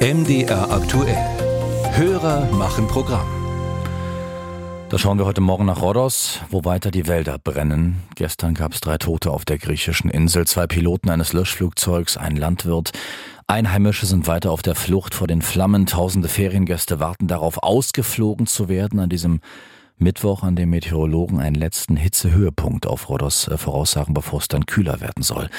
MDR aktuell. Hörer machen Programm. Da schauen wir heute Morgen nach Rhodos, wo weiter die Wälder brennen. Gestern gab es drei Tote auf der griechischen Insel, zwei Piloten eines Löschflugzeugs, ein Landwirt. Einheimische sind weiter auf der Flucht vor den Flammen. Tausende Feriengäste warten darauf, ausgeflogen zu werden an diesem Mittwoch, an dem Meteorologen einen letzten Hitzehöhepunkt auf Rhodos äh, voraussagen, bevor es dann kühler werden soll.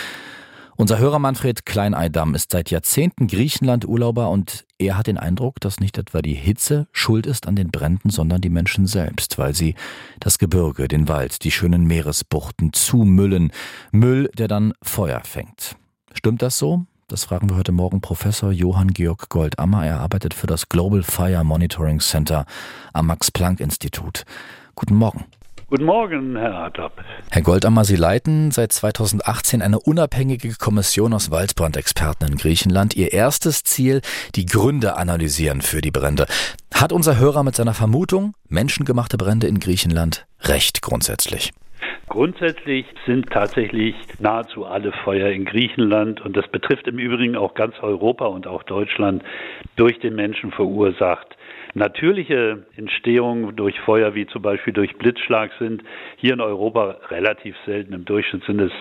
Unser Hörer Manfred Kleineidam ist seit Jahrzehnten Griechenland-Urlauber und er hat den Eindruck, dass nicht etwa die Hitze schuld ist an den Bränden, sondern die Menschen selbst, weil sie das Gebirge, den Wald, die schönen Meeresbuchten zumüllen. Müll, der dann Feuer fängt. Stimmt das so? Das fragen wir heute Morgen Professor Johann Georg Goldammer. Er arbeitet für das Global Fire Monitoring Center am Max-Planck-Institut. Guten Morgen. Guten Morgen, Herr Adab. Herr Goldammer, Sie leiten seit 2018 eine unabhängige Kommission aus Waldbrandexperten in Griechenland. Ihr erstes Ziel, die Gründe analysieren für die Brände. Hat unser Hörer mit seiner Vermutung, menschengemachte Brände in Griechenland recht grundsätzlich? Grundsätzlich sind tatsächlich nahezu alle Feuer in Griechenland und das betrifft im Übrigen auch ganz Europa und auch Deutschland durch den Menschen verursacht. Natürliche Entstehungen durch Feuer, wie zum Beispiel durch Blitzschlag, sind hier in Europa relativ selten. Im Durchschnitt sind es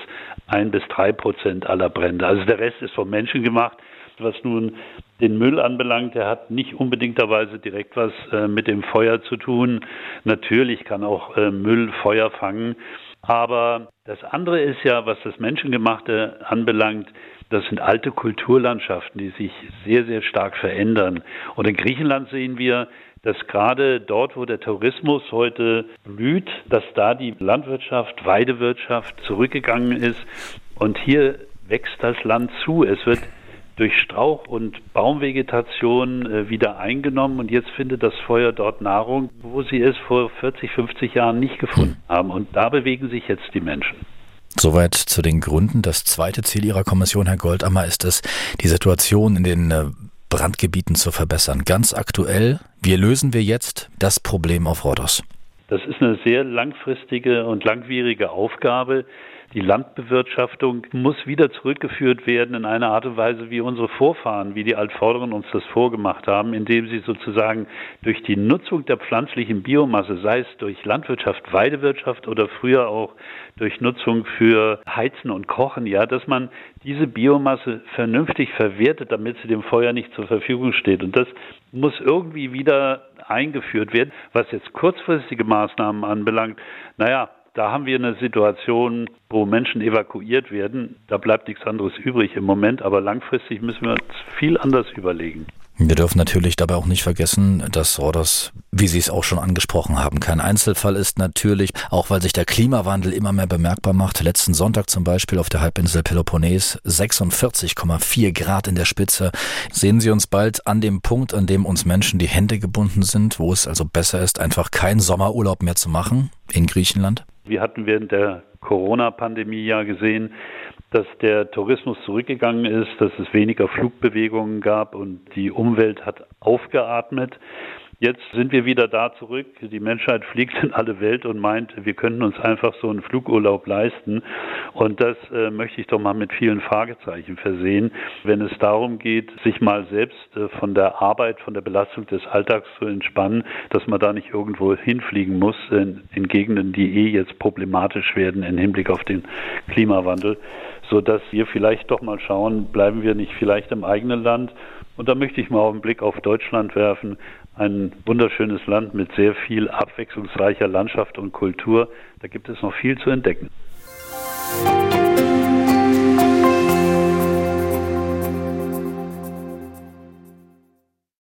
ein bis drei Prozent aller Brände. Also der Rest ist vom Menschen gemacht. Was nun den Müll anbelangt, der hat nicht unbedingterweise direkt was äh, mit dem Feuer zu tun. Natürlich kann auch äh, Müll Feuer fangen. Aber das andere ist ja, was das Menschengemachte anbelangt, das sind alte Kulturlandschaften, die sich sehr, sehr stark verändern. Und in Griechenland sehen wir, dass gerade dort, wo der Tourismus heute blüht, dass da die Landwirtschaft, Weidewirtschaft zurückgegangen ist. Und hier wächst das Land zu. Es wird durch Strauch- und Baumvegetation äh, wieder eingenommen und jetzt findet das Feuer dort Nahrung, wo sie es vor 40, 50 Jahren nicht gefunden haben. Und da bewegen sich jetzt die Menschen. Soweit zu den Gründen. Das zweite Ziel Ihrer Kommission, Herr Goldammer, ist es, die Situation in den äh, Brandgebieten zu verbessern. Ganz aktuell, wie lösen wir jetzt das Problem auf Rhodos? Das ist eine sehr langfristige und langwierige Aufgabe. Die Landbewirtschaftung muss wieder zurückgeführt werden in einer Art und Weise, wie unsere Vorfahren, wie die Altvorderen uns das vorgemacht haben, indem sie sozusagen durch die Nutzung der pflanzlichen Biomasse, sei es durch Landwirtschaft, Weidewirtschaft oder früher auch durch Nutzung für Heizen und Kochen, ja, dass man diese Biomasse vernünftig verwertet, damit sie dem Feuer nicht zur Verfügung steht. Und das muss irgendwie wieder eingeführt werden. Was jetzt kurzfristige Maßnahmen anbelangt, naja, da haben wir eine Situation, wo Menschen evakuiert werden. Da bleibt nichts anderes übrig im Moment, aber langfristig müssen wir uns viel anders überlegen. Wir dürfen natürlich dabei auch nicht vergessen, dass Rhodos, wie Sie es auch schon angesprochen haben, kein Einzelfall ist. Natürlich, auch weil sich der Klimawandel immer mehr bemerkbar macht. Letzten Sonntag zum Beispiel auf der Halbinsel Peloponnes 46,4 Grad in der Spitze. Sehen Sie uns bald an dem Punkt, an dem uns Menschen die Hände gebunden sind, wo es also besser ist, einfach keinen Sommerurlaub mehr zu machen in Griechenland? Wir hatten während der Corona-Pandemie ja gesehen, dass der Tourismus zurückgegangen ist, dass es weniger Flugbewegungen gab und die Umwelt hat aufgeatmet. Jetzt sind wir wieder da zurück. Die Menschheit fliegt in alle Welt und meint, wir könnten uns einfach so einen Flugurlaub leisten. Und das äh, möchte ich doch mal mit vielen Fragezeichen versehen, wenn es darum geht, sich mal selbst äh, von der Arbeit, von der Belastung des Alltags zu entspannen, dass man da nicht irgendwo hinfliegen muss in, in Gegenden, die eh jetzt problematisch werden im Hinblick auf den Klimawandel, so dass wir vielleicht doch mal schauen, bleiben wir nicht vielleicht im eigenen Land und da möchte ich mal einen Blick auf Deutschland werfen. Ein wunderschönes Land mit sehr viel abwechslungsreicher Landschaft und Kultur. Da gibt es noch viel zu entdecken.